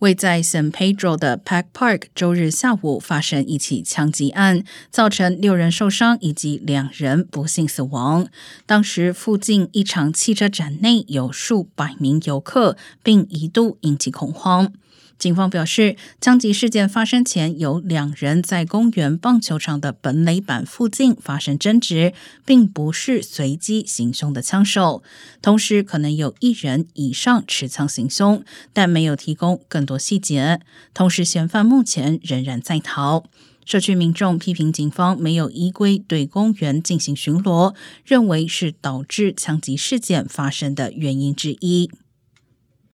位在 San Pedro 的 Pack Park 周日下午发生一起枪击案，造成六人受伤以及两人不幸死亡。当时附近一场汽车展内有数百名游客，并一度引起恐慌。警方表示，枪击事件发生前，有两人在公园棒球场的本垒板附近发生争执，并不是随机行凶的枪手。同时，可能有一人以上持枪行凶，但没有提供更多细节。同时，嫌犯目前仍然在逃。社区民众批评警方没有依规对公园进行巡逻，认为是导致枪击事件发生的原因之一。